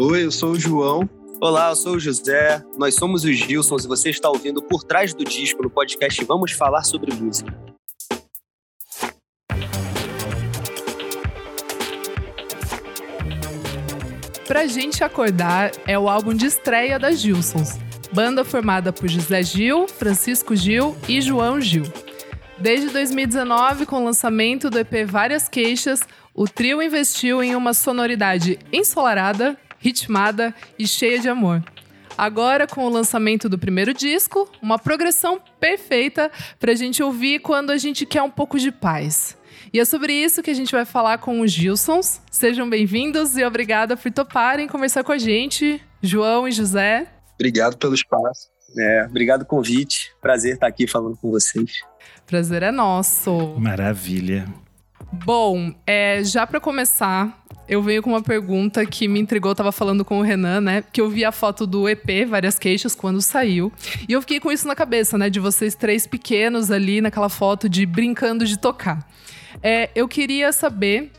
Oi, eu sou o João. Olá, eu sou o José. Nós somos os Gilsons e você está ouvindo Por Trás do Disco no podcast Vamos Falar sobre Música. Pra Gente Acordar é o álbum de estreia das Gilsons, banda formada por José Gil, Francisco Gil e João Gil. Desde 2019, com o lançamento do EP Várias Queixas, o trio investiu em uma sonoridade ensolarada, ritmada e cheia de amor. Agora, com o lançamento do primeiro disco, uma progressão perfeita para a gente ouvir quando a gente quer um pouco de paz. E é sobre isso que a gente vai falar com os Gilsons. Sejam bem-vindos e obrigada por toparem conversar com a gente, João e José. Obrigado pelo espaço. É, obrigado pelo convite. Prazer estar aqui falando com vocês. Prazer é nosso. Maravilha. Bom, é, já para começar, eu venho com uma pergunta que me intrigou. Eu tava falando com o Renan, né? Que eu vi a foto do EP, Várias Queixas, quando saiu. E eu fiquei com isso na cabeça, né? De vocês três pequenos ali naquela foto de brincando de tocar. É, eu queria saber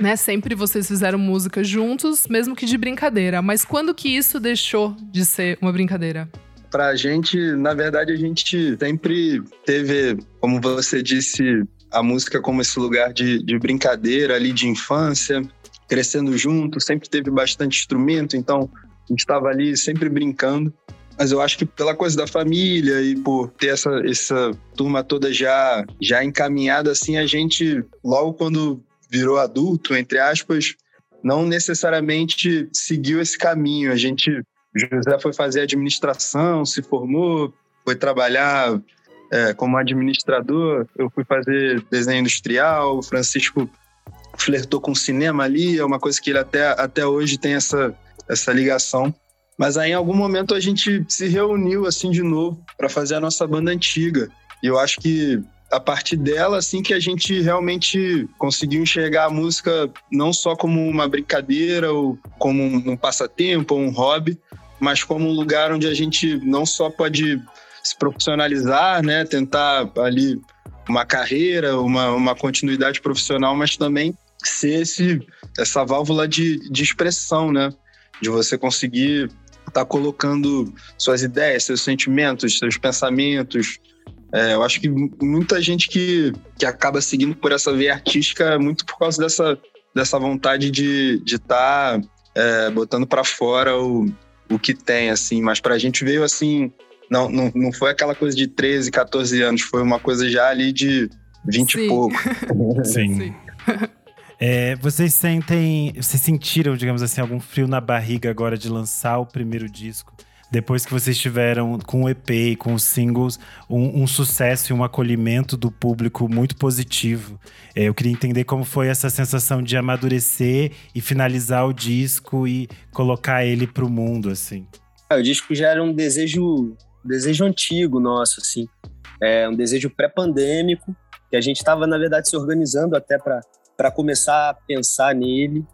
né? Sempre vocês fizeram música juntos, mesmo que de brincadeira. Mas quando que isso deixou de ser uma brincadeira? Pra gente, na verdade, a gente sempre teve, como você disse, a música como esse lugar de, de brincadeira ali de infância, crescendo junto, sempre teve bastante instrumento, então a gente estava ali sempre brincando. Mas eu acho que pela coisa da família e por ter essa, essa turma toda já, já encaminhada, assim, a gente, logo quando virou adulto, entre aspas, não necessariamente seguiu esse caminho. A gente, José foi fazer administração, se formou, foi trabalhar é, como administrador, eu fui fazer desenho industrial, o Francisco flertou com cinema ali, é uma coisa que ele até, até hoje tem essa, essa ligação. Mas aí, em algum momento, a gente se reuniu assim de novo para fazer a nossa banda antiga. E eu acho que a partir dela, assim, que a gente realmente conseguiu enxergar a música não só como uma brincadeira ou como um passatempo ou um hobby, mas como um lugar onde a gente não só pode se profissionalizar, né, tentar ali uma carreira, uma, uma continuidade profissional, mas também ser esse, essa válvula de, de expressão, né? De você conseguir estar tá colocando suas ideias, seus sentimentos, seus pensamentos. É, eu acho que muita gente que, que acaba seguindo por essa via artística é muito por causa dessa, dessa vontade de estar tá, é, botando para fora o, o que tem, assim. Mas para a gente veio, assim, não, não, não foi aquela coisa de 13, 14 anos, foi uma coisa já ali de 20 Sim. e pouco. Sim. Sim. É, vocês sentem, vocês sentiram, digamos assim, algum frio na barriga agora de lançar o primeiro disco? Depois que vocês tiveram com o EP e com os singles um, um, sucesso e um acolhimento do público muito positivo. É, eu queria entender como foi essa sensação de amadurecer e finalizar o disco e colocar ele para o mundo, assim. É, o disco já era um desejo, desejo antigo nosso, assim. É um desejo pré-pandêmico que a gente estava, na verdade, se organizando até para começar a pensar nele.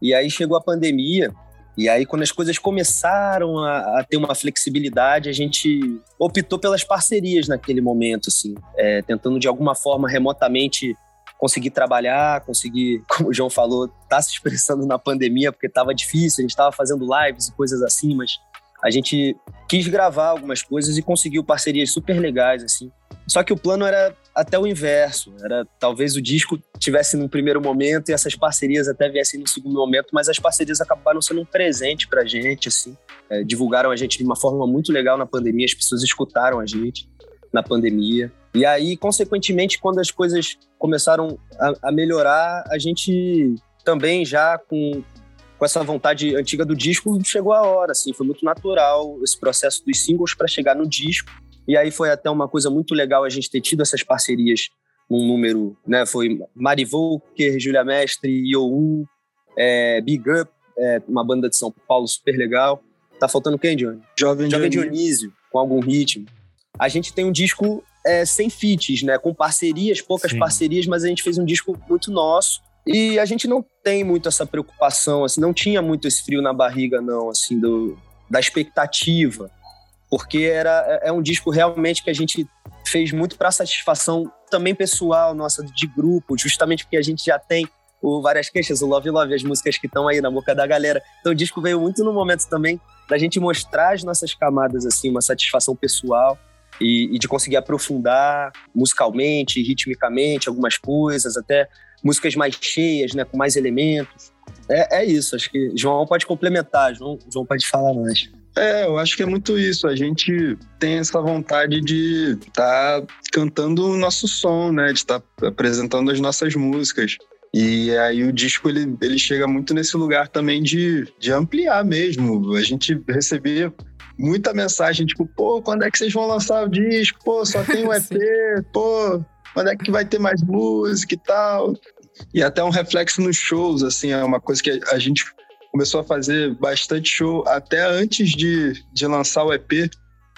E aí chegou a pandemia, e aí quando as coisas começaram a, a ter uma flexibilidade, a gente optou pelas parcerias naquele momento, assim, é, tentando de alguma forma remotamente conseguir trabalhar, conseguir, como o João falou, tá se expressando na pandemia porque estava difícil, a gente estava fazendo lives e coisas assim, mas a gente quis gravar algumas coisas e conseguiu parcerias super legais, assim. Só que o plano era até o inverso. Era talvez o disco tivesse num primeiro momento e essas parcerias até viessem no segundo momento, mas as parcerias acabaram sendo um presente pra gente, assim. É, divulgaram a gente de uma forma muito legal na pandemia, as pessoas escutaram a gente na pandemia. E aí, consequentemente, quando as coisas começaram a, a melhorar, a gente também já com, com essa vontade antiga do disco, chegou a hora, assim, foi muito natural esse processo dos singles para chegar no disco. E aí foi até uma coisa muito legal a gente ter tido essas parcerias num número, né? Foi Mari Volker, Julia Mestre, Yo1, é, Big Up, é, uma banda de São Paulo super legal. Tá faltando quem, Johnny? Jovem, Jovem Dionísio. Dionísio, com algum ritmo. A gente tem um disco é, sem feats, né? Com parcerias, poucas Sim. parcerias, mas a gente fez um disco muito nosso. E a gente não tem muito essa preocupação, assim, não tinha muito esse frio na barriga, não, assim, do, da expectativa porque era, é, é um disco realmente que a gente fez muito para satisfação também pessoal nossa de grupo, justamente porque a gente já tem o Várias Queixas, o Love Love, as músicas que estão aí na boca da galera. Então o disco veio muito no momento também da gente mostrar as nossas camadas, assim, uma satisfação pessoal e, e de conseguir aprofundar musicalmente, ritmicamente, algumas coisas, até músicas mais cheias, né, com mais elementos. É, é isso, acho que João pode complementar, João, João pode falar mais. É, eu acho que é muito isso. A gente tem essa vontade de estar tá cantando o nosso som, né? De estar tá apresentando as nossas músicas. E aí o disco ele, ele chega muito nesse lugar também de, de ampliar mesmo. A gente recebia muita mensagem, tipo, pô, quando é que vocês vão lançar o disco? Pô, só tem um EP, pô, quando é que vai ter mais música e tal? E até um reflexo nos shows, assim, é uma coisa que a gente começou a fazer bastante show até antes de, de lançar o EP.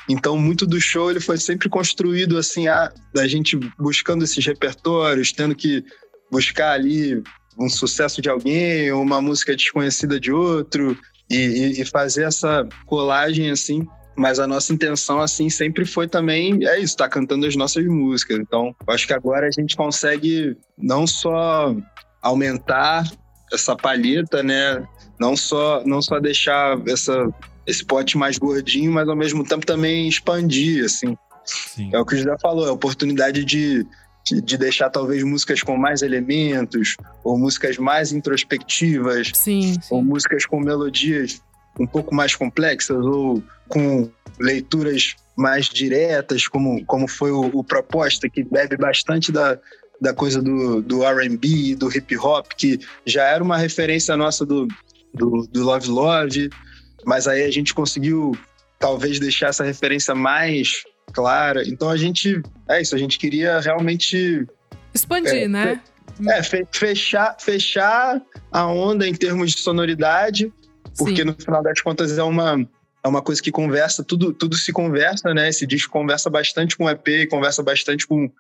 Então, muito do show ele foi sempre construído assim, a, da gente buscando esses repertórios, tendo que buscar ali um sucesso de alguém, uma música desconhecida de outro, e, e, fazer essa colagem assim. Mas a nossa intenção, assim, sempre foi também, é isso, tá cantando as nossas músicas. Então, acho que agora a gente consegue não só aumentar essa palheta, né? Não só, não só deixar essa, esse pote mais gordinho, mas ao mesmo tempo também expandir, assim. Sim. É o que o José falou, é a oportunidade de de deixar talvez músicas com mais elementos, ou músicas mais introspectivas, sim, sim. ou músicas com melodias um pouco mais complexas, ou com leituras mais diretas, como, como foi o, o Proposta, que bebe bastante da, da coisa do, do RB, do hip hop, que já era uma referência nossa do, do, do Love Love, mas aí a gente conseguiu talvez deixar essa referência mais clara. Então a gente. É isso, a gente queria realmente. Expandir, é, né? É, fechar, fechar a onda em termos de sonoridade, porque Sim. no final das contas é uma, é uma coisa que conversa, tudo, tudo se conversa, né? Esse disco conversa bastante com o EP, conversa bastante com,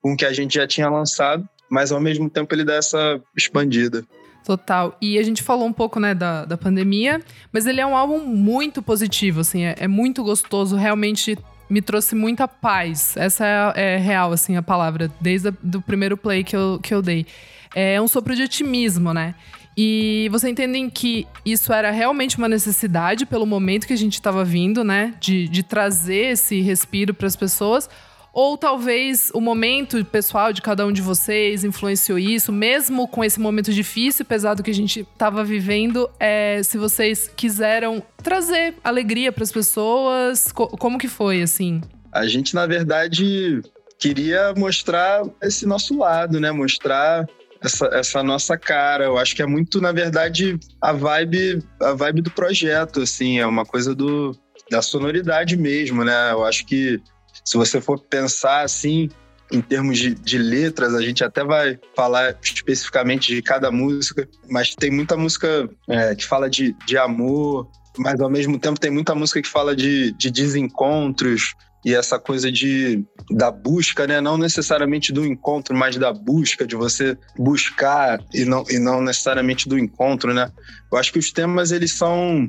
com o que a gente já tinha lançado, mas ao mesmo tempo ele dá essa expandida. Total. E a gente falou um pouco, né, da, da pandemia, mas ele é um álbum muito positivo, assim, é, é muito gostoso, realmente me trouxe muita paz. Essa é, é real, assim, a palavra, desde o primeiro play que eu, que eu dei. É um sopro de otimismo, né? E você entende que isso era realmente uma necessidade pelo momento que a gente estava vindo, né? De, de trazer esse respiro para as pessoas. Ou talvez o momento pessoal de cada um de vocês influenciou isso, mesmo com esse momento difícil e pesado que a gente estava vivendo. É, se vocês quiseram trazer alegria para as pessoas, co como que foi, assim? A gente, na verdade, queria mostrar esse nosso lado, né? Mostrar essa, essa nossa cara. Eu acho que é muito, na verdade, a vibe, a vibe do projeto, assim, é uma coisa do, da sonoridade mesmo, né? Eu acho que se você for pensar assim, em termos de, de, letras, a gente até vai falar especificamente de cada música, mas tem muita música é, que fala de, de amor, mas ao mesmo tempo tem muita música que fala de, de desencontros e essa coisa de da busca, né? Não necessariamente do encontro, mas da busca, de você buscar e não, e não necessariamente do encontro, né? Eu acho que os temas eles são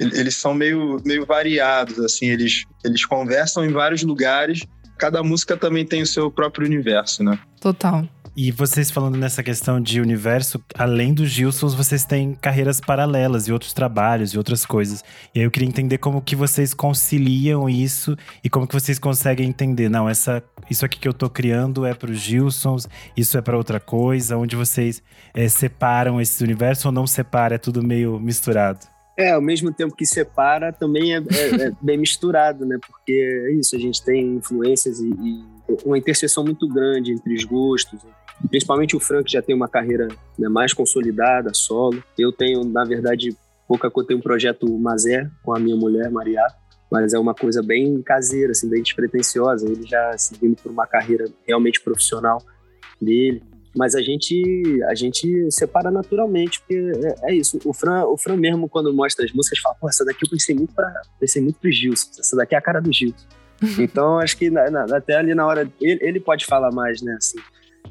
eles são meio, meio variados, assim, eles, eles conversam em vários lugares. Cada música também tem o seu próprio universo, né? Total. E vocês falando nessa questão de universo, além dos Gilsons, vocês têm carreiras paralelas e outros trabalhos e outras coisas. E aí eu queria entender como que vocês conciliam isso e como que vocês conseguem entender, não, essa isso aqui que eu tô criando é para os Gilsons, isso é para outra coisa, onde vocês é, separam esse universo ou não separam, é tudo meio misturado. É, ao mesmo tempo que separa, também é, é, é bem misturado, né? Porque é isso, a gente tem influências e, e, uma interseção muito grande entre os gostos. Principalmente o Frank já tem uma carreira né, mais consolidada, solo. Eu tenho, na verdade, pouca coisa, tenho um projeto Mazé com a minha mulher, Maria, mas é uma coisa bem caseira, assim, bem despretensiosa. Ele já seguindo por uma carreira realmente profissional dele. Mas a gente, a gente separa naturalmente, porque é, é, isso. O Fran, o Fran mesmo, quando mostra as músicas, fala, pô, essa daqui eu pensei muito para pensei muito Gilson. Essa daqui é a cara do Gilson. Então, acho que na, na, até ali na hora. Ele, ele pode falar mais, né, assim.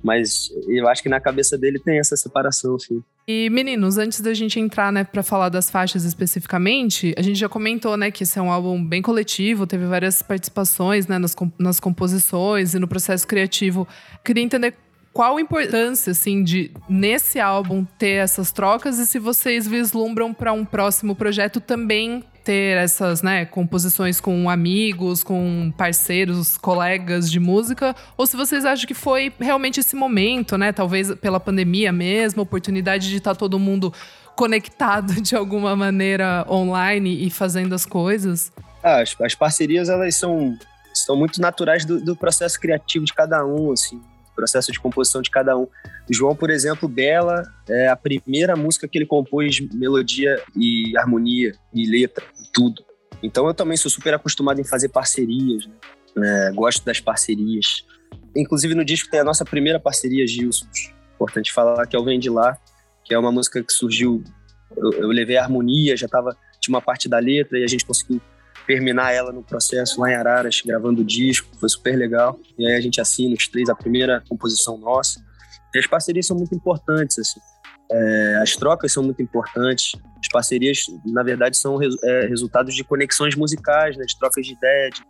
Mas eu acho que na cabeça dele tem essa separação, sim. E meninos, antes da gente entrar, né, para falar das faixas especificamente, a gente já comentou, né, que esse é um álbum bem coletivo, teve várias participações, né, nas, nas composições e no processo criativo. Queria entender qual a importância, assim, de nesse álbum ter essas trocas e se vocês vislumbram para um próximo projeto também ter essas, né, composições com amigos, com parceiros, colegas de música, ou se vocês acham que foi realmente esse momento, né, talvez pela pandemia mesmo, oportunidade de estar tá todo mundo conectado de alguma maneira online e fazendo as coisas? Ah, as, as parcerias, elas são, são muito naturais do, do processo criativo de cada um, assim processo de composição de cada um. O João, por exemplo, Bela é a primeira música que ele compôs melodia e harmonia e letra, tudo. Então eu também sou super acostumado em fazer parcerias, né? é, gosto das parcerias. Inclusive no disco tem a nossa primeira parceria, Gilson. Importante falar que é o Vem de Lá, que é uma música que surgiu. Eu, eu levei a harmonia, já tava, tinha uma parte da letra e a gente conseguiu terminar ela no processo lá em Araras, gravando o disco, foi super legal. E aí a gente assina os três, a primeira composição nossa. E as parcerias são muito importantes, assim. É, as trocas são muito importantes. As parcerias, na verdade, são é, resultados de conexões musicais, né, de trocas de ideia, de,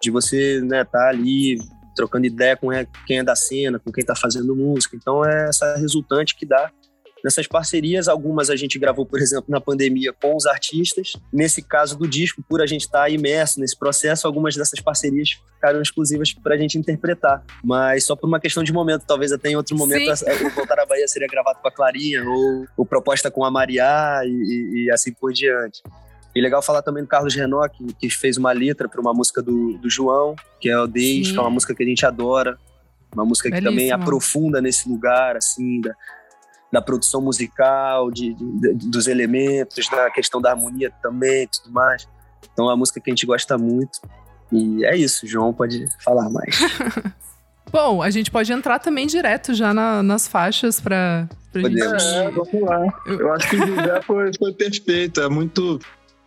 de você estar né, tá ali trocando ideia com quem é da cena, com quem está fazendo música. Então é essa resultante que dá Nessas parcerias, algumas a gente gravou, por exemplo, na pandemia com os artistas. Nesse caso do disco, por a gente estar tá imerso nesse processo, algumas dessas parcerias ficaram exclusivas para a gente interpretar. Mas só por uma questão de momento, talvez até em outro momento Sim. o Voltar à Bahia seria gravado com a Clarinha, ou, ou proposta com a Mariá e, e, assim por diante. E legal falar também do Carlos Renó, que, que fez uma letra para uma música do, do João, que é o Deis, que é uma música que a gente adora. Uma música que também aprofunda nesse lugar, assim, da, da produção musical, de, de, dos elementos, da questão da harmonia também, tudo mais. Então é uma música que a gente gosta muito. E é isso, João pode falar mais. Bom, a gente pode entrar também direto já na, nas faixas para Podemos. Gente... É, vamos lá. Eu acho que o José foi, foi perfeito. É muito.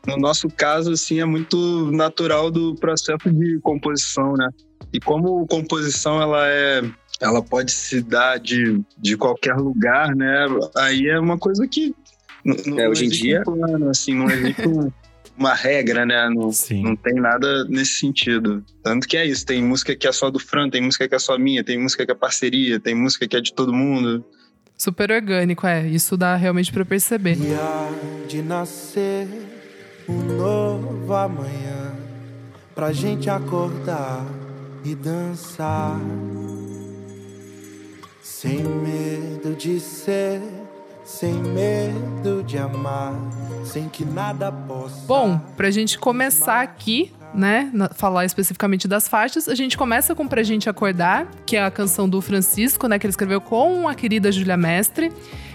No nosso caso, assim, é muito natural do processo de composição, né? E como composição ela é ela pode se dar de, de qualquer lugar, né? Aí é uma coisa que não, é, hoje em dia um plano, assim, não existe uma regra, né? Não, Sim. não tem nada nesse sentido. Tanto que é isso, tem música que é só do Fran, tem música que é só minha, tem música que é parceria, tem música que é de todo mundo. Super orgânico, é. Isso dá realmente para perceber. Dia de nascer um novo amanhã pra gente acordar e dançar. Sem medo de ser, sem medo de amar, sem que nada possa. Bom, pra gente começar aqui, né, falar especificamente das faixas, a gente começa com Pra Gente Acordar, que é a canção do Francisco, né, que ele escreveu com a querida Júlia Mestre.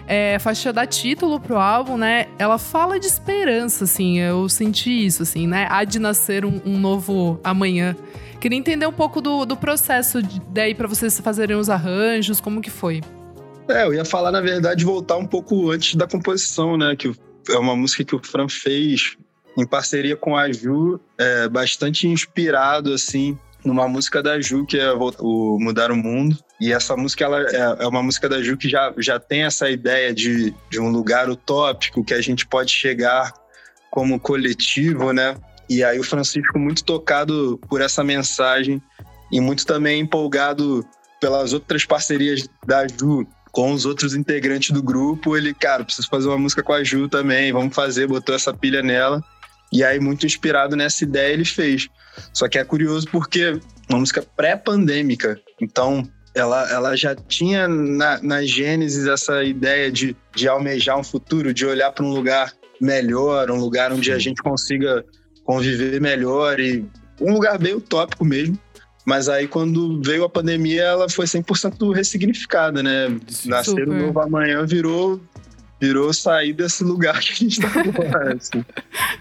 É, a faixa dá título pro álbum, né? Ela fala de esperança, assim, eu senti isso, assim, né? Há de nascer um, um novo amanhã. Queria entender um pouco do, do processo de, daí para vocês fazerem os arranjos, como que foi? É, eu ia falar, na verdade, voltar um pouco antes da composição, né? Que é uma música que o Fran fez em parceria com a Ju, é, bastante inspirado, assim, numa música da Ju, que é o Mudar o Mundo. E essa música ela é, é uma música da Ju que já, já tem essa ideia de, de um lugar utópico que a gente pode chegar como coletivo, né? E aí o Francisco muito tocado por essa mensagem e muito também empolgado pelas outras parcerias da Ju com os outros integrantes do grupo. Ele, cara, preciso fazer uma música com a Ju também, vamos fazer, botou essa pilha nela. E aí, muito inspirado nessa ideia, ele fez. Só que é curioso porque uma música pré-pandêmica. Então, ela, ela já tinha na, na Gênesis essa ideia de, de almejar um futuro, de olhar para um lugar melhor, um lugar onde a gente consiga conviver melhor e um lugar bem utópico mesmo. Mas aí, quando veio a pandemia, ela foi 100% ressignificada, né? Nascer um novo amanhã virou virou sair desse lugar que a gente tá agora. Assim.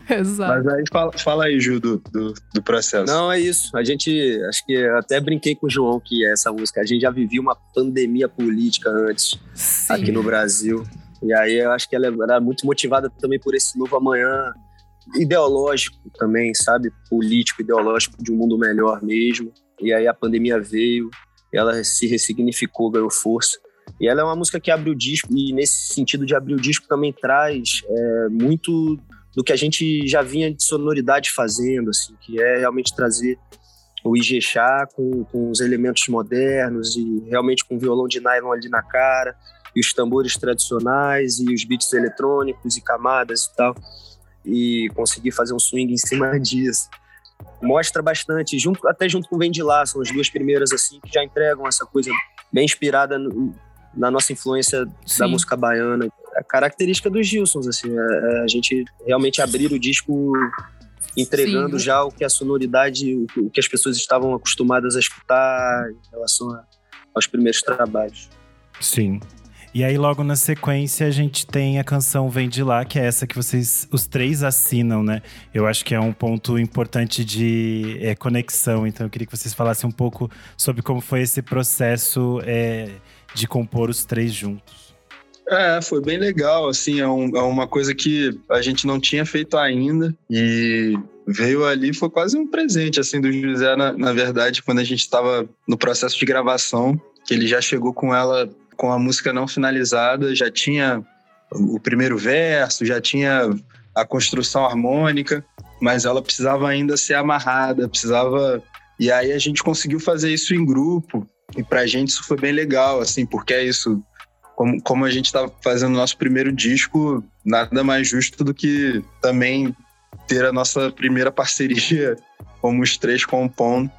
Exato. Mas aí fala, fala aí, Ju, do, do, do, processo. Não, é isso. A gente, acho que até brinquei com o João que essa música, a gente já vivia uma pandemia política antes Sim. aqui no Brasil. E aí eu acho que ela era muito motivada também por esse novo amanhã ideológico também, sabe? Político, ideológico de um mundo melhor mesmo. E aí a pandemia veio, ela se ressignificou, ganhou força. E ela é uma música que abre o disco, e nesse sentido de abrir o disco também traz é, muito do que a gente já vinha de sonoridade fazendo, assim, que é realmente trazer o Ijexá com, com os elementos modernos e realmente com violão de nylon ali na cara e os tambores tradicionais e os beats eletrônicos e camadas e tal e conseguir fazer um swing em cima disso. Mostra bastante junto até junto com Vem de Lá são as duas primeiras assim que já entregam essa coisa bem inspirada no, na nossa influência Sim. da música baiana a característica dos Gilsons assim é, é a gente realmente abrir o disco entregando Sim. já o que a sonoridade, o que as pessoas estavam acostumadas a escutar em relação a, aos primeiros trabalhos. Sim. E aí, logo na sequência, a gente tem a canção Vem de Lá, que é essa que vocês, os três assinam, né? Eu acho que é um ponto importante de é, conexão. Então, eu queria que vocês falassem um pouco sobre como foi esse processo é, de compor os três juntos. É, foi bem legal, assim, é, um, é, uma coisa que a gente não tinha feito ainda e veio ali, foi quase um presente, assim, do José, na, na verdade, quando a gente estava no processo de gravação, que ele já chegou com ela, com a música não finalizada, já tinha o primeiro verso, já tinha a construção harmônica, mas ela precisava ainda ser amarrada, precisava... E aí a gente conseguiu fazer isso em grupo, e pra gente isso foi bem legal, assim, porque é isso, como, como a gente estava fazendo nosso primeiro disco, nada mais justo do que também ter a nossa primeira parceria como os três compondo.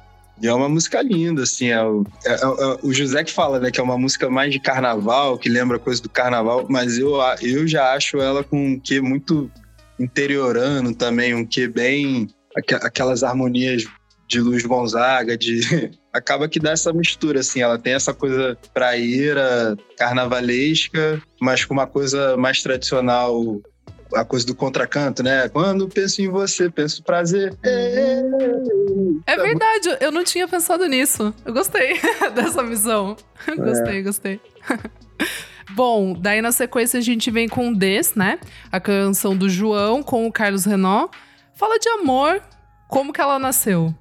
E é uma música linda, assim. É o, é, é, é, o José que fala, né, que é uma música mais de carnaval, que lembra coisa do carnaval, mas eu, eu já acho ela com um quê muito interiorano também, um quê bem. aquelas harmonias de Luiz Gonzaga, de acaba que dá essa mistura assim, ela tem essa coisa praieira, carnavalesca, mas com uma coisa mais tradicional, a coisa do contracanto, né? Quando penso em você, penso prazer. É verdade, eu não tinha pensado nisso. Eu gostei dessa visão. Gostei, é. gostei. Bom, daí na sequência a gente vem com Des, né? A canção do João com o Carlos Renault. Fala de amor, como que ela nasceu?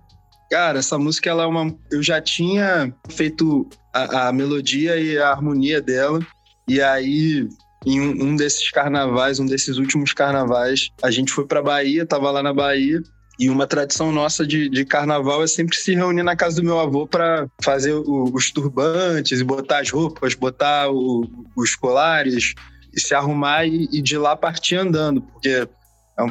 Cara, essa música ela é uma. Eu já tinha feito a, a melodia e a harmonia dela. E aí, em um, um, desses carnavais, um desses últimos carnavais, a gente foi pra Bahia, tava lá na Bahia. E uma tradição nossa de, de carnaval é sempre se reunir na casa do meu avô para fazer o, os turbantes botar as roupas, botar o, os colares e se arrumar e, e de lá partir andando, porque é,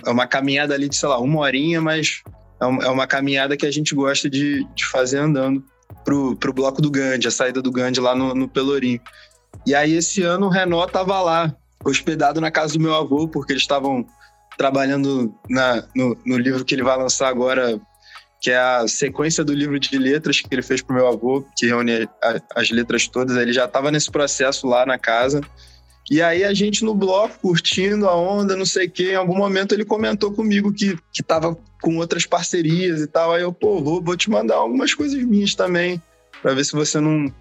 é uma caminhada ali de, sei lá, uma horinha, mas é uma caminhada que a gente gosta de, de fazer andando pro, pro bloco do Gandhi, a saída do Gandhi lá no, no Pelourinho. E aí esse ano o Renault tava lá, hospedado na casa do meu avô, porque eles estavam trabalhando na, no, no, livro que ele vai lançar agora, que é a sequência do livro de letras que ele fez pro meu avô, que reúne a, as letras todas. Ele já estava nesse processo lá na casa. E aí a gente no bloco, curtindo a onda, não sei o quê, em algum momento ele comentou comigo que, que tava com outras parcerias e tal. Aí eu, pô, vou, vou te mandar algumas coisas minhas também, para ver se você não,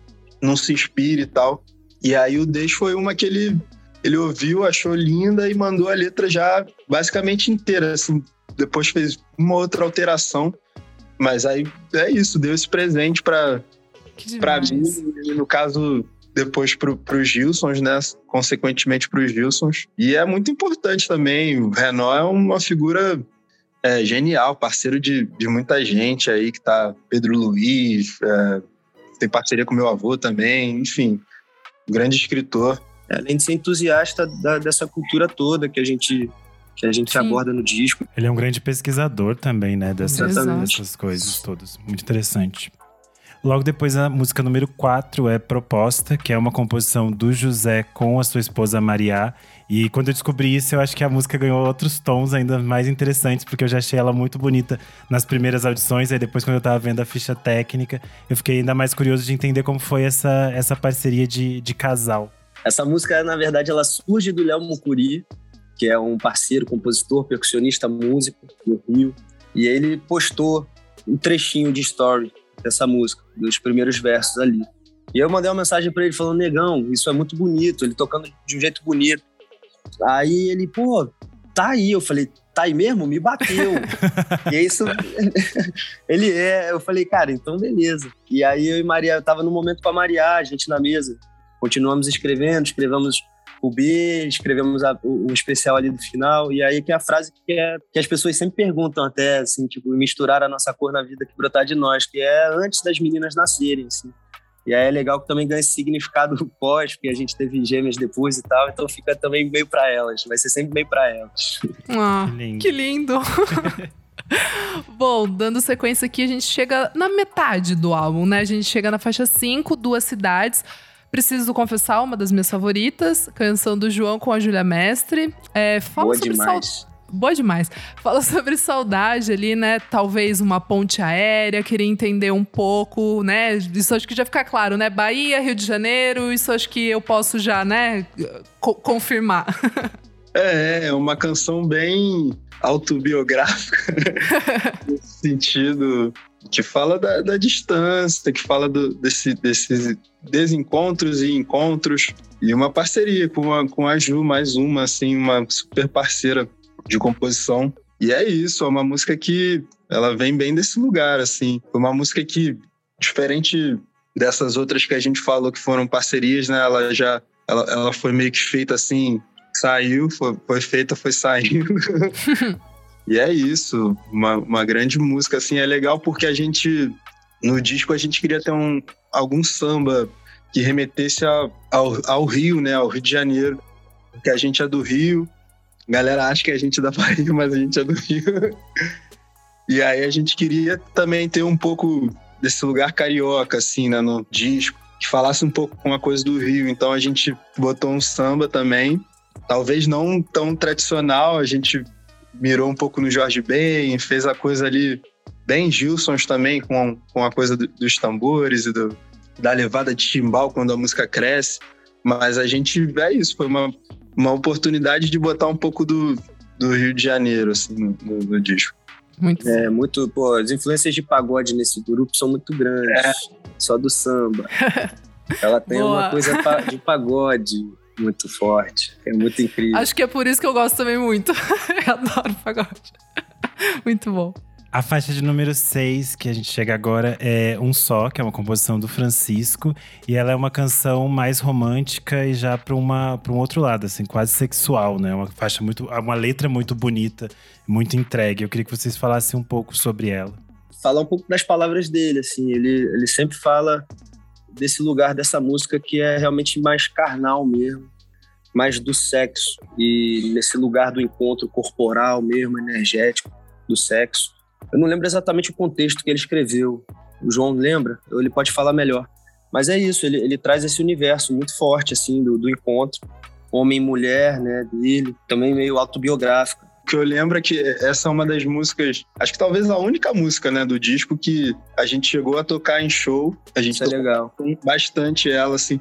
não se inspire e tal. E aí o Deixo foi uma que ele, ele ouviu, achou linda e mandou a letra já basicamente inteira, assim. Depois fez uma outra alteração. Mas aí é isso, deu esse presente para para mim, no caso depois para os Gilsons, né? Consequentemente para os Gilsons. E é muito importante também. O Renault é uma figura é, genial, parceiro de, de muita gente aí que tá. Pedro Luiz, é, tem parceria com meu avô também, enfim, grande escritor. É, além de ser entusiasta da, dessa cultura toda que a gente que a gente Sim. aborda no disco. Ele é um grande pesquisador também, né, dessas, dessas coisas todas. Muito interessante. Logo depois, a música número 4 é Proposta, que é uma composição do José com a sua esposa Maria. E quando eu descobri isso, eu acho que a música ganhou outros tons ainda mais interessantes, porque eu já achei ela muito bonita nas primeiras audições. Aí depois, quando eu tava vendo a ficha técnica, eu fiquei ainda mais curioso de entender como foi essa, essa parceria de, de casal. Essa música, na verdade, ela surge do Léo Mucuri, que é um parceiro, compositor, percussionista, músico do Rio. E ele postou um trechinho de story dessa música, dos primeiros versos ali. E eu mandei uma mensagem para ele falando: Negão, isso é muito bonito, ele tocando de um jeito bonito. Aí ele, pô, tá aí. Eu falei: tá aí mesmo? Me bateu. e é isso. ele é. Eu falei: cara, então beleza. E aí eu e Maria, eu tava no momento para Maria, a gente na mesa. Continuamos escrevendo, escrevemos o B, escrevemos a, o, o, especial ali do final, e aí que é a frase que, é, que as pessoas sempre perguntam até, assim, tipo, misturar a nossa cor na vida que brotar de nós, que é antes das meninas nascerem, assim. E aí é legal que também ganha esse significado pós, porque a gente teve gêmeas depois e tal, então fica também meio para elas, vai ser sempre meio para elas. Ah, que lindo. Que lindo. Bom, dando sequência aqui, a gente chega na metade do álbum, né? A gente chega na faixa 5, Duas Cidades. Preciso confessar, uma das minhas favoritas, canção do João com a Júlia Mestre. É, fala Boa sobre demais. Boa demais. Fala sobre saudade ali, né? Talvez uma ponte aérea, queria entender um pouco, né? Isso acho que já fica claro, né? Bahia, Rio de Janeiro, isso acho que eu posso já, né? Co confirmar. É, é uma canção bem autobiográfica, nesse sentido, que fala da, da distância, que fala do, desse, desses desencontros e encontros, e uma parceria com a, com a Ju, mais uma, assim, uma super parceira de composição. E é isso, é uma música que ela vem bem desse lugar, assim. Foi uma música que, diferente dessas outras que a gente falou que foram parcerias, né? Ela já ela, ela foi meio que feita assim, saiu, foi, foi feita, foi saindo. e é isso, uma, uma grande música, assim, é legal porque a gente, no disco, a gente queria ter um, algum samba que remetesse a, ao, ao Rio, né, ao Rio de Janeiro, porque a gente é do Rio, a galera acha que a gente é da Bahia, mas a gente é do Rio. e aí a gente queria também ter um pouco desse lugar carioca, assim, né, no disco, que falasse um pouco com a coisa do Rio. Então a gente botou um samba também, talvez não tão tradicional, a gente mirou um pouco no Jorge Ben, fez a coisa ali bem Gilsons também, com, com a coisa do, dos tambores e do, da levada de timbal quando a música cresce. Mas a gente, é isso, foi uma, uma oportunidade de botar um pouco do, do Rio de Janeiro, assim, no, no, no disco. Muito. É, muito, pô, as influências de pagode nesse grupo são muito grandes. É. Só do samba. Ela tem Boa. uma coisa de pagode muito forte. É muito incrível. Acho que é por isso que eu gosto também muito. eu adoro pagode. muito bom. A faixa de número 6, que a gente chega agora, é Um Só, que é uma composição do Francisco. E ela é uma canção mais romântica e já para um outro lado, assim, quase sexual, né? Uma faixa muito. Uma letra muito bonita, muito entregue. Eu queria que vocês falassem um pouco sobre ela. Falar um pouco das palavras dele, assim. Ele, ele sempre fala desse lugar dessa música que é realmente mais carnal mesmo, mais do sexo e nesse lugar do encontro corporal mesmo, energético do sexo. Eu não lembro exatamente o contexto que ele escreveu. O João lembra? Ele pode falar melhor. Mas é isso, ele, ele traz esse universo muito forte assim do, do encontro, homem mulher, né, dele, também meio autobiográfico que eu lembro é que essa é uma das músicas, acho que talvez a única música, né, do disco que a gente chegou a tocar em show. A gente Isso é legal. bastante ela, assim,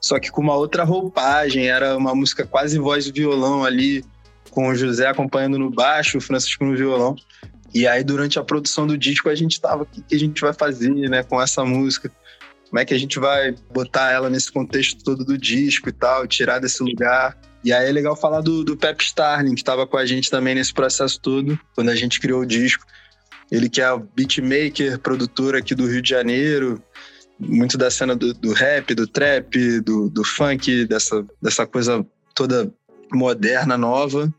só que com uma outra roupagem, era uma música quase voz e violão ali, com o José acompanhando no baixo, o Francisco no violão. E aí, durante a produção do disco, a gente tava, o que, que a gente vai fazer, né, com essa música? Como é que a gente vai botar ela nesse contexto todo do disco e tal, tirar desse lugar? E aí é legal falar do, do Pep Starling, que estava com a gente também nesse processo todo, quando a gente criou o disco. Ele que é o beatmaker, produtor aqui do Rio de Janeiro, muito da cena do, do rap, do trap, do, do funk, dessa, dessa coisa toda moderna, nova.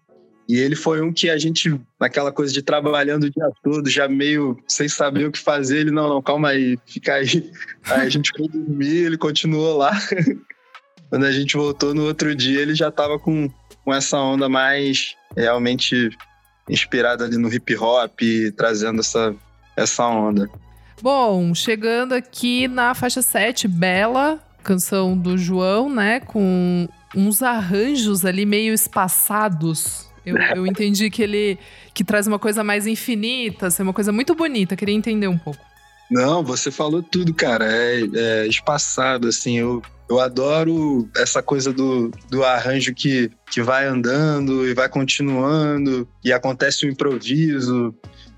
E ele foi um que a gente, naquela coisa de trabalhando o dia todo, já meio sem saber o que fazer, ele, não, não, calma aí, fica aí. Aí a gente foi dormir, ele continuou lá. Quando a gente voltou no outro dia, ele já estava com, com essa onda mais realmente inspirada ali no hip hop, trazendo essa, essa onda. Bom, chegando aqui na faixa 7, Bela, canção do João, né? Com uns arranjos ali meio espaçados. Eu, eu entendi que ele que traz uma coisa mais infinita, assim, uma coisa muito bonita. Queria entender um pouco. Não, você falou tudo, cara. É, é espaçado, assim. Eu eu adoro essa coisa do, do arranjo que, que vai andando e vai continuando, e acontece o um improviso,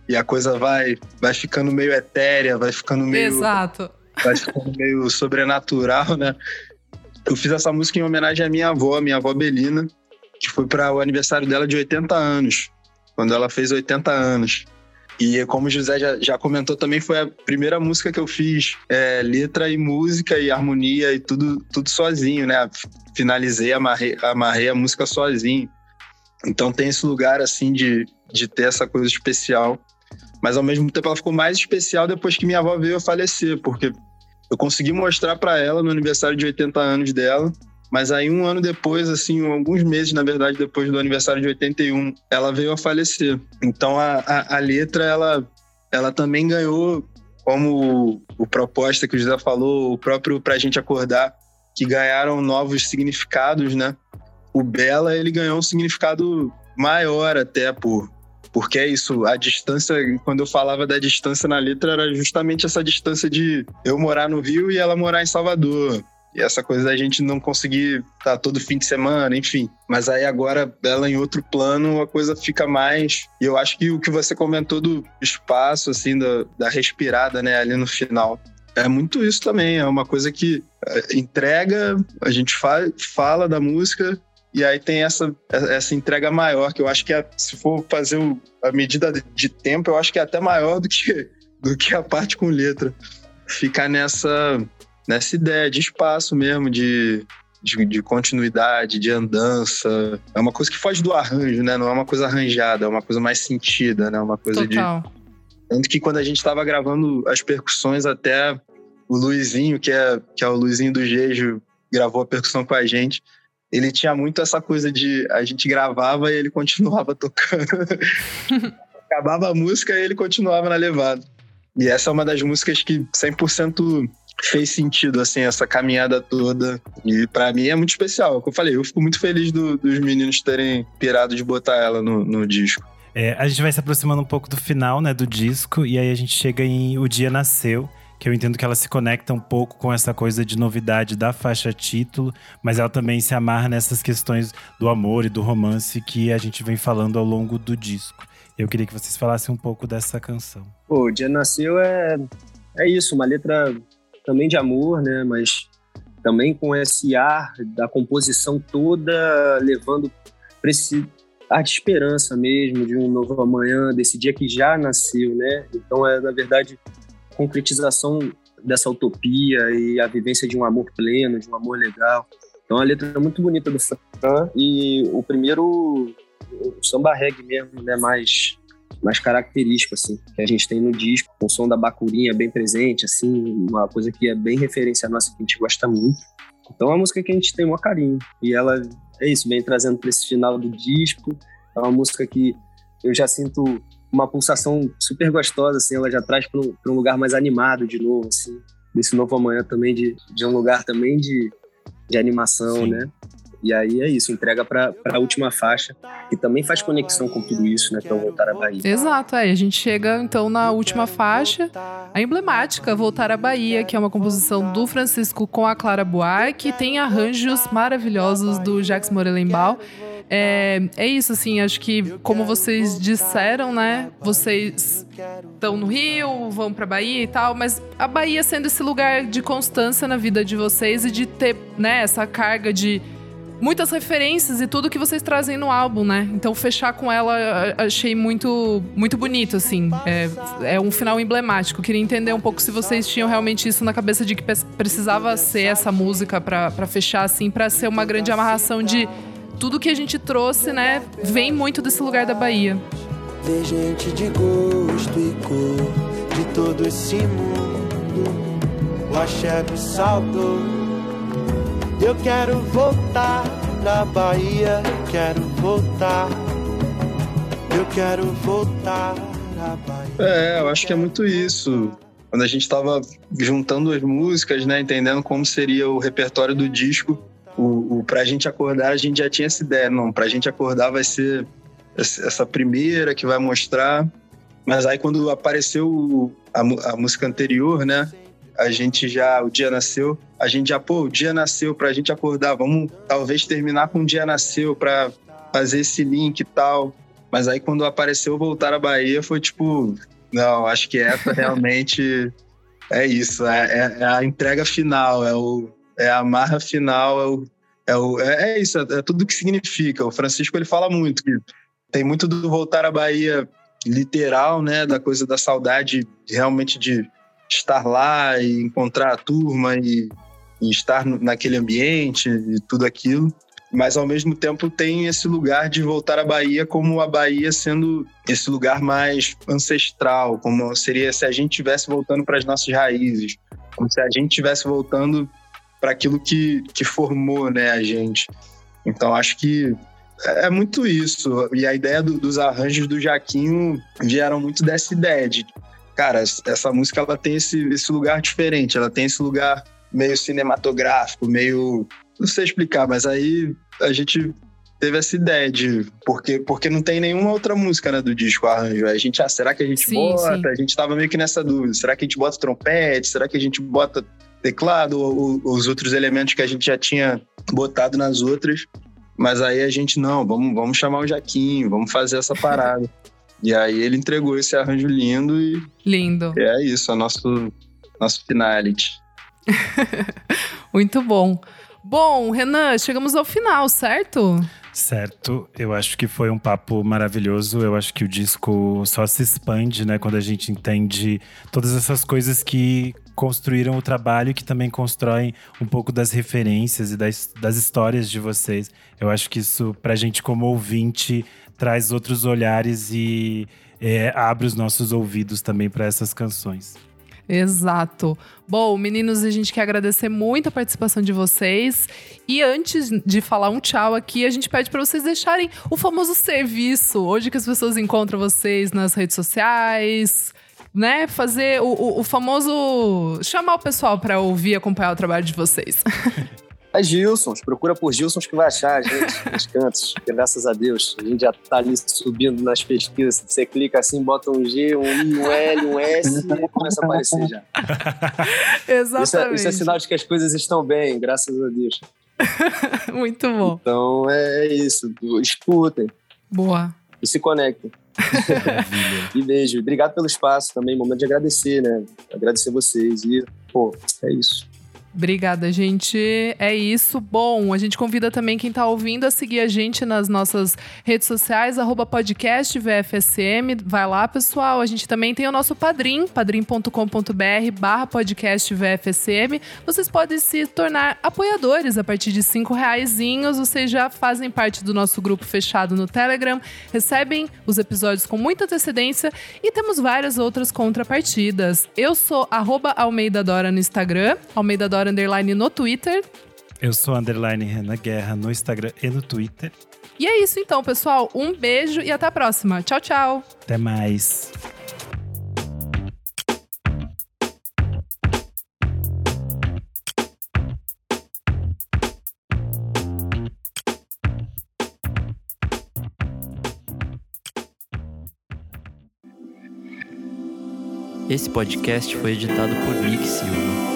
e a coisa vai, vai ficando meio etérea, vai ficando meio. Exato. Vai ficando meio sobrenatural, né? Eu fiz essa música em homenagem à minha avó, minha avó Belina, que foi para o aniversário dela de 80 anos, quando ela fez 80 anos. E como o José já, já comentou também, foi a primeira música que eu fiz é, letra e música e harmonia e tudo, tudo sozinho, né? Finalizei, amarrei, amarrei a música sozinho. Então tem esse lugar, assim, de, de ter essa coisa especial. Mas ao mesmo tempo ela ficou mais especial depois que minha avó veio a falecer, porque eu consegui mostrar para ela no aniversário de 80 anos dela mas aí, um ano depois, assim, alguns meses, na verdade, depois do aniversário de 81, ela veio a falecer. Então, a, a, a letra, ela, ela também ganhou, como o, o proposta que o José falou, o próprio Pra Gente Acordar, que ganharam novos significados, né? O Bela, ele ganhou um significado maior até, por, porque é isso, a distância, quando eu falava da distância na letra, era justamente essa distância de eu morar no Rio e ela morar em Salvador. E essa coisa da gente não conseguir estar tá, todo fim de semana, enfim. Mas aí agora, ela em outro plano, a coisa fica mais. E eu acho que o que você comentou do espaço, assim, da, da respirada, né, ali no final. É muito isso também. É uma coisa que é, entrega, a gente fa fala da música, e aí tem essa, essa entrega maior, que eu acho que é, se for fazer o, a medida de tempo, eu acho que é até maior do que, do que a parte com letra. Ficar nessa nessa ideia de espaço mesmo, de, de, de, continuidade, de andança. É uma coisa que foge do arranjo, né? Não é uma coisa arranjada, é uma coisa mais sentida, né? Uma coisa Total. de. Tanto que quando a gente estava gravando as percussões, até o Luizinho, que é, que é o Luizinho do Jejo, gravou a percussão com a gente. Ele tinha muito essa coisa de a gente gravava e ele continuava tocando. Acabava a música e ele continuava na levada. E essa é uma das músicas que 100% fez sentido, assim, essa caminhada toda. E para mim é muito especial. Como eu falei, eu fico muito feliz do, dos meninos terem pirado de botar ela no, no disco. É, a gente vai se aproximando um pouco do final, né, do disco, e aí a gente chega em O Dia Nasceu, que eu entendo que ela se conecta um pouco com essa coisa de novidade da faixa título, mas ela também se amarra nessas questões do amor e do romance que a gente vem falando ao longo do disco. Eu queria que vocês falassem um pouco dessa canção. Pô, o Dia Nasceu é, é isso, uma letra também de amor, né? Mas também com esse ar da composição toda levando para esse ar de esperança mesmo, de um novo amanhã, desse dia que já nasceu, né? Então é, na verdade, concretização dessa utopia e a vivência de um amor pleno, de um amor legal. Então a letra é muito bonita do Fran e o primeiro o samba reggae mesmo, né, mais mais característico, assim, que a gente tem no disco, com o som da bacurinha bem presente, assim, uma coisa que é bem referência nossa, que a gente gosta muito. Então é uma música que a gente tem um carinho. E ela, é isso, vem trazendo para esse final do disco. É uma música que eu já sinto uma pulsação super gostosa, assim, ela já traz para um, um, lugar mais animado de novo, assim, desse novo amanhã também, de, de um lugar também de, de animação, Sim. né? E aí é isso, entrega para a última faixa, que também faz conexão com tudo isso, né? Então, Voltar à Bahia. Exato, é. A gente chega então na última faixa, a emblemática Voltar à Bahia, que é uma composição do Francisco com a Clara Buarque, tem arranjos maravilhosos do Jacques Morelenbaum. É, é isso, assim, acho que, como vocês disseram, né? Vocês estão no Rio, vão pra Bahia e tal, mas a Bahia sendo esse lugar de constância na vida de vocês e de ter, né, essa carga de muitas referências e tudo que vocês trazem no álbum, né? Então fechar com ela achei muito muito bonito, assim. É, é um final emblemático. Queria entender um pouco se vocês tinham realmente isso na cabeça de que precisava ser essa música para fechar, assim, para ser uma grande amarração de tudo que a gente trouxe, né? Vem muito desse lugar da Bahia. Tem gente de gosto e cor de todo esse mundo. O axé eu quero voltar na Bahia, quero voltar. Eu quero voltar na Bahia. É, eu acho que é muito isso. Quando a gente estava juntando as músicas, né, entendendo como seria o repertório do disco, o, o pra gente acordar, a gente já tinha essa ideia. Não, pra gente acordar vai ser essa primeira que vai mostrar. Mas aí quando apareceu a, a música anterior, né, a gente já, o dia nasceu, a gente já, pô, o dia nasceu pra gente acordar, vamos talvez terminar com o dia nasceu pra fazer esse link e tal. Mas aí quando apareceu voltar à Bahia, foi tipo, não, acho que essa realmente é isso, é, é, é, a entrega final, é, o, é a marra final, é, o, é, o, é, é isso, é, é tudo que significa. O Francisco ele fala muito que tem muito do voltar à Bahia literal, né, da coisa da saudade realmente de estar lá e encontrar a turma e, e estar naquele ambiente e tudo aquilo mas ao mesmo tempo tem esse lugar de voltar à Bahia como a Bahia sendo esse lugar mais ancestral, como seria se a gente estivesse voltando para as nossas raízes, como se a gente estivesse voltando para aquilo que, que formou né, a gente. Então acho que é muito isso. E a ideia do, dos arranjos do Jaquinho vieram muito dessa ideia de, cara, essa música ela tem esse, esse lugar diferente, ela tem esse lugar meio cinematográfico, meio não sei explicar, mas aí a gente teve essa ideia de porque porque não tem nenhuma outra música né, do disco arranjo. A gente, ah, será que a gente sim, bota? Sim. A gente tava meio que nessa dúvida. Será que a gente bota trompete? Será que a gente bota teclado ou, ou os outros elementos que a gente já tinha botado nas outras? Mas aí a gente não, vamos vamos chamar o Jaquinho, vamos fazer essa parada. e aí ele entregou esse arranjo lindo e lindo. É isso, é nosso nosso finality. Muito bom. Bom, Renan, chegamos ao final, certo? Certo, eu acho que foi um papo maravilhoso. Eu acho que o disco só se expande, né, quando a gente entende todas essas coisas que construíram o trabalho e que também constroem um pouco das referências e das, das histórias de vocês. Eu acho que isso, pra gente como ouvinte, traz outros olhares e é, abre os nossos ouvidos também para essas canções. Exato. Bom, meninos, a gente quer agradecer muito a participação de vocês. E antes de falar um tchau aqui, a gente pede para vocês deixarem o famoso serviço, onde que as pessoas encontram vocês nas redes sociais, né? Fazer o, o, o famoso. chamar o pessoal para ouvir e acompanhar o trabalho de vocês. É Gilsons, procura por Gilsons que vai achar a gente nos cantos, graças a Deus. A gente já tá ali subindo nas pesquisas. Você clica assim, bota um G, um I, um L, um S e começa a aparecer já. Exatamente. Isso é, isso é sinal de que as coisas estão bem, graças a Deus. Muito bom. Então é isso. Escutem. Boa. E se conectem. e beijo. Obrigado pelo espaço também. Momento de agradecer, né? Agradecer vocês. E, pô, é isso. Obrigada, gente. É isso. Bom, a gente convida também quem está ouvindo a seguir a gente nas nossas redes sociais, arroba podcast VFSM. Vai lá, pessoal. A gente também tem o nosso padrim, padrim.com.br barra podcast VFSM. Vocês podem se tornar apoiadores a partir de cinco reais. Vocês já fazem parte do nosso grupo fechado no Telegram, recebem os episódios com muita antecedência e temos várias outras contrapartidas. Eu sou arroba Almeida Dora no Instagram, Almeida Dora underline no Twitter. Eu sou underline Renan Guerra no Instagram e no Twitter. E é isso então, pessoal. Um beijo e até a próxima. Tchau, tchau. Até mais. Esse podcast foi editado por Nick Silva.